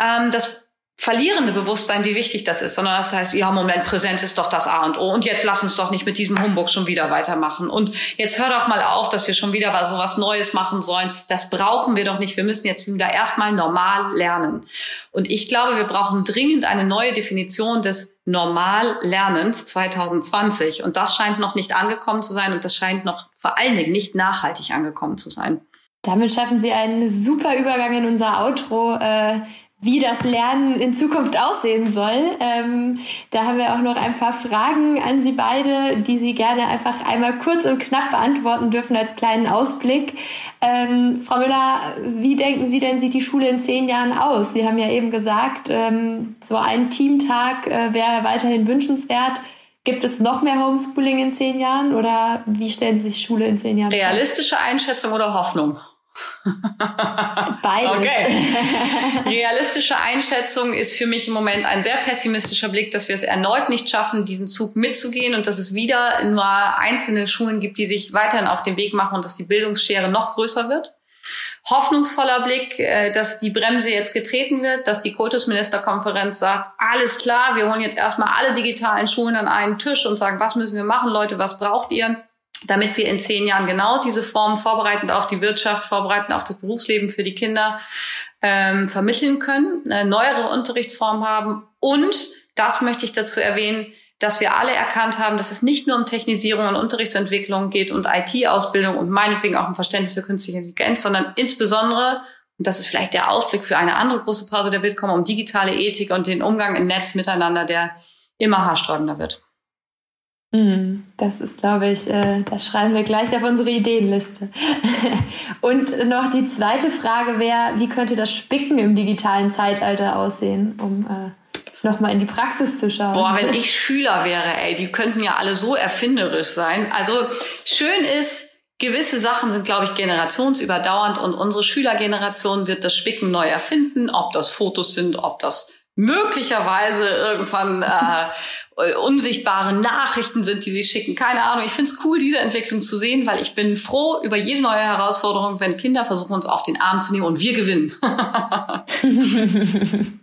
ähm, dass verlierende Bewusstsein, wie wichtig das ist, sondern das heißt, ja, Moment, Präsenz ist doch das A und O und jetzt lass uns doch nicht mit diesem Humbug schon wieder weitermachen und jetzt hör doch mal auf, dass wir schon wieder so was Neues machen sollen. Das brauchen wir doch nicht. Wir müssen jetzt wieder erstmal normal lernen. Und ich glaube, wir brauchen dringend eine neue Definition des Normallernens 2020 und das scheint noch nicht angekommen zu sein und das scheint noch vor allen Dingen nicht nachhaltig angekommen zu sein. Damit schaffen Sie einen super Übergang in unser Outro. Äh wie das Lernen in Zukunft aussehen soll. Ähm, da haben wir auch noch ein paar Fragen an Sie beide, die Sie gerne einfach einmal kurz und knapp beantworten dürfen als kleinen Ausblick. Ähm, Frau Müller, wie denken Sie denn, sieht die Schule in zehn Jahren aus? Sie haben ja eben gesagt, ähm, so ein Teamtag äh, wäre weiterhin wünschenswert. Gibt es noch mehr Homeschooling in zehn Jahren oder wie stellen Sie sich Schule in zehn Jahren vor? Realistische Einschätzung oder Hoffnung? Beides. Okay. *laughs* Realistische Einschätzung ist für mich im Moment ein sehr pessimistischer Blick, dass wir es erneut nicht schaffen, diesen Zug mitzugehen und dass es wieder nur einzelne Schulen gibt, die sich weiterhin auf den Weg machen und dass die Bildungsschere noch größer wird. Hoffnungsvoller Blick, äh, dass die Bremse jetzt getreten wird, dass die Kultusministerkonferenz sagt, alles klar, wir holen jetzt erstmal alle digitalen Schulen an einen Tisch und sagen, was müssen wir machen, Leute, was braucht ihr? Damit wir in zehn Jahren genau diese Formen vorbereitend auf die Wirtschaft, vorbereitend auf das Berufsleben für die Kinder ähm, vermitteln können, äh, neuere Unterrichtsformen haben. Und das möchte ich dazu erwähnen, dass wir alle erkannt haben, dass es nicht nur um Technisierung und Unterrichtsentwicklung geht und IT-Ausbildung und meinetwegen auch um Verständnis für künstliche Intelligenz, sondern insbesondere, und das ist vielleicht der Ausblick für eine andere große Pause der Bitkom, um digitale Ethik und den Umgang im Netz miteinander, der immer haarsträubender wird. Hm, das ist, glaube ich, äh, das schreiben wir gleich auf unsere Ideenliste. *laughs* Und noch die zweite Frage wäre, wie könnte das Spicken im digitalen Zeitalter aussehen, um äh, nochmal in die Praxis zu schauen? Boah, wenn *laughs* ich Schüler wäre, ey, die könnten ja alle so erfinderisch sein. Also schön ist, gewisse Sachen sind, glaube ich, generationsüberdauernd und unsere Schülergeneration wird das Spicken neu erfinden, ob das Fotos sind, ob das möglicherweise irgendwann äh, unsichtbare Nachrichten sind, die sie schicken. Keine Ahnung. Ich finde es cool, diese Entwicklung zu sehen, weil ich bin froh über jede neue Herausforderung, wenn Kinder versuchen, uns auf den Arm zu nehmen und wir gewinnen. *laughs*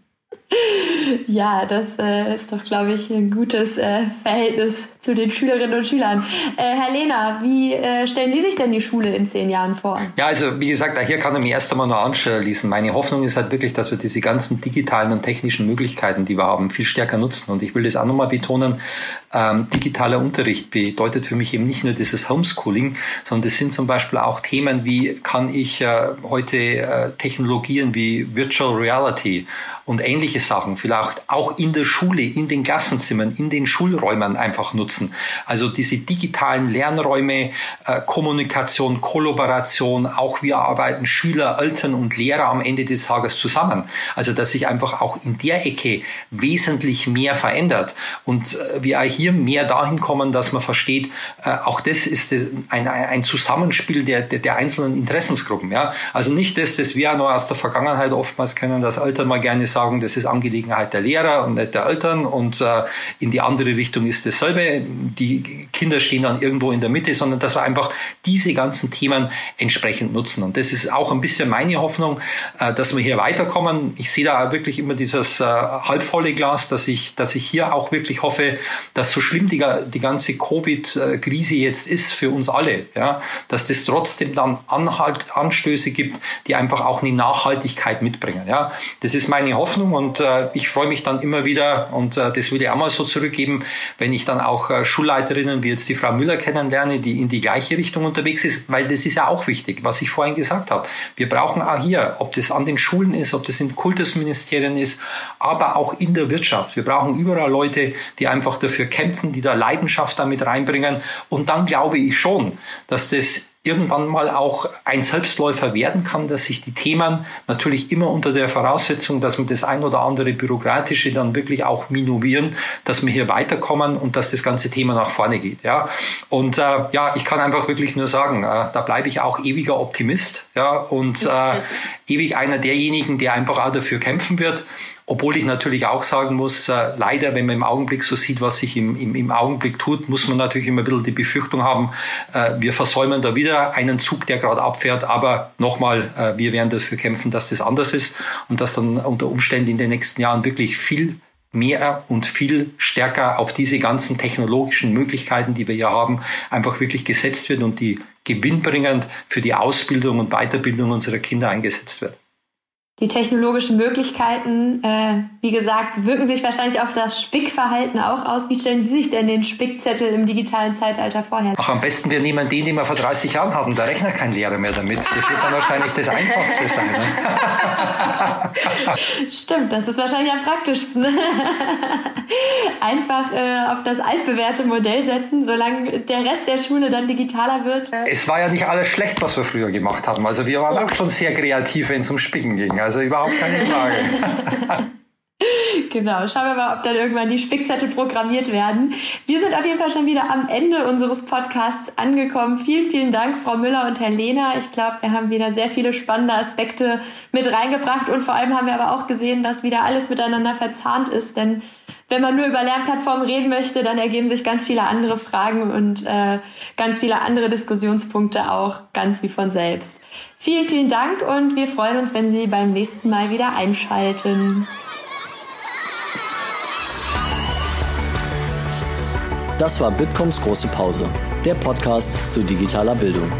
ja, das äh, ist doch, glaube ich, ein gutes äh, Verhältnis zu den Schülerinnen und Schülern. Äh, Herr Lehner, wie äh, stellen Sie sich denn die Schule in zehn Jahren vor? Ja, also wie gesagt, hier kann ich mich erst einmal nur anschließen. Meine Hoffnung ist halt wirklich, dass wir diese ganzen digitalen und technischen Möglichkeiten, die wir haben, viel stärker nutzen. Und ich will das auch nochmal betonen, ähm, digitaler Unterricht bedeutet für mich eben nicht nur dieses Homeschooling, sondern das sind zum Beispiel auch Themen wie, kann ich äh, heute äh, Technologien wie Virtual Reality und ähnliche Sachen vielleicht auch in der Schule, in den Klassenzimmern, in den Schulräumen einfach nutzen nutzen. Also diese digitalen Lernräume, äh, Kommunikation, Kollaboration, auch wir arbeiten Schüler, Eltern und Lehrer am Ende des Tages zusammen. Also dass sich einfach auch in der Ecke wesentlich mehr verändert und äh, wir hier mehr dahin kommen, dass man versteht, äh, auch das ist ein, Zusammenspiel der, der, einzelnen Interessensgruppen. Ja? Also nicht das, das wir noch aus der Vergangenheit oftmals kennen, dass Eltern mal gerne sagen, das ist Angelegenheit der Lehrer und nicht der Eltern und in die andere Richtung ist dasselbe die Kinder stehen dann irgendwo in der Mitte, sondern dass wir einfach diese ganzen Themen entsprechend nutzen. Und das ist auch ein bisschen meine Hoffnung, äh, dass wir hier weiterkommen. Ich sehe da wirklich immer dieses äh, halbvolle Glas, dass ich, dass ich hier auch wirklich hoffe, dass so schlimm die, die ganze Covid-Krise jetzt ist für uns alle, ja, dass das trotzdem dann Anhalt, Anstöße gibt, die einfach auch eine Nachhaltigkeit mitbringen. Ja, das ist meine Hoffnung und äh, ich freue mich dann immer wieder und das würde ich auch mal so zurückgeben, wenn ich dann auch äh, Schulleiterinnen wie jetzt die Frau Müller kennenlerne, die in die gleiche Richtung unterwegs ist, weil das ist ja auch wichtig, was ich vorhin gesagt habe. Wir brauchen auch hier, ob das an den Schulen ist, ob das in Kultusministerien ist, aber auch in der Wirtschaft. Wir brauchen überall Leute, die einfach dafür kämpfen, die da Leidenschaft damit reinbringen. Und dann glaube ich schon, dass das irgendwann mal auch ein Selbstläufer werden kann, dass sich die Themen natürlich immer unter der Voraussetzung, dass wir das ein oder andere Bürokratische dann wirklich auch minimieren, dass wir hier weiterkommen und dass das ganze Thema nach vorne geht. Ja. Und äh, ja, ich kann einfach wirklich nur sagen, äh, da bleibe ich auch ewiger Optimist ja, und äh, *laughs* ewig einer derjenigen, der einfach auch dafür kämpfen wird. Obwohl ich natürlich auch sagen muss, äh, leider, wenn man im Augenblick so sieht, was sich im, im, im Augenblick tut, muss man natürlich immer ein bisschen die Befürchtung haben, äh, wir versäumen da wieder einen Zug, der gerade abfährt. Aber nochmal, äh, wir werden dafür kämpfen, dass das anders ist und dass dann unter Umständen in den nächsten Jahren wirklich viel mehr und viel stärker auf diese ganzen technologischen Möglichkeiten, die wir ja haben, einfach wirklich gesetzt wird und die gewinnbringend für die Ausbildung und Weiterbildung unserer Kinder eingesetzt wird. Die technologischen Möglichkeiten, äh, wie gesagt, wirken sich wahrscheinlich auf das Spickverhalten auch aus. Wie stellen Sie sich denn den Spickzettel im digitalen Zeitalter vorher? Ach, am besten wir nehmen den, den wir vor 30 Jahren hatten. Da rechnet kein Lehrer mehr damit. Das wird dann wahrscheinlich das Einfachste sein. Ne? *laughs* Stimmt, das ist wahrscheinlich am praktischsten. *laughs* Einfach äh, auf das altbewährte Modell setzen, solange der Rest der Schule dann digitaler wird. Es war ja nicht alles schlecht, was wir früher gemacht haben. Also wir waren auch schon sehr kreativ, wenn es um Spicken ging. Also also überhaupt keine Frage. *laughs* Genau, schauen wir mal, ob dann irgendwann die Spickzettel programmiert werden. Wir sind auf jeden Fall schon wieder am Ende unseres Podcasts angekommen. Vielen, vielen Dank, Frau Müller und Herr Lehner. Ich glaube, wir haben wieder sehr viele spannende Aspekte mit reingebracht und vor allem haben wir aber auch gesehen, dass wieder alles miteinander verzahnt ist, denn wenn man nur über Lernplattformen reden möchte, dann ergeben sich ganz viele andere Fragen und äh, ganz viele andere Diskussionspunkte auch ganz wie von selbst. Vielen, vielen Dank und wir freuen uns, wenn Sie beim nächsten Mal wieder einschalten. Das war Bitcoms große Pause, der Podcast zu digitaler Bildung.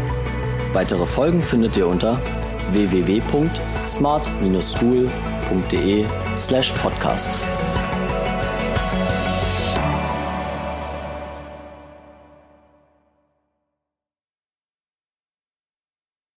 Weitere Folgen findet ihr unter www.smart-school.de/podcast.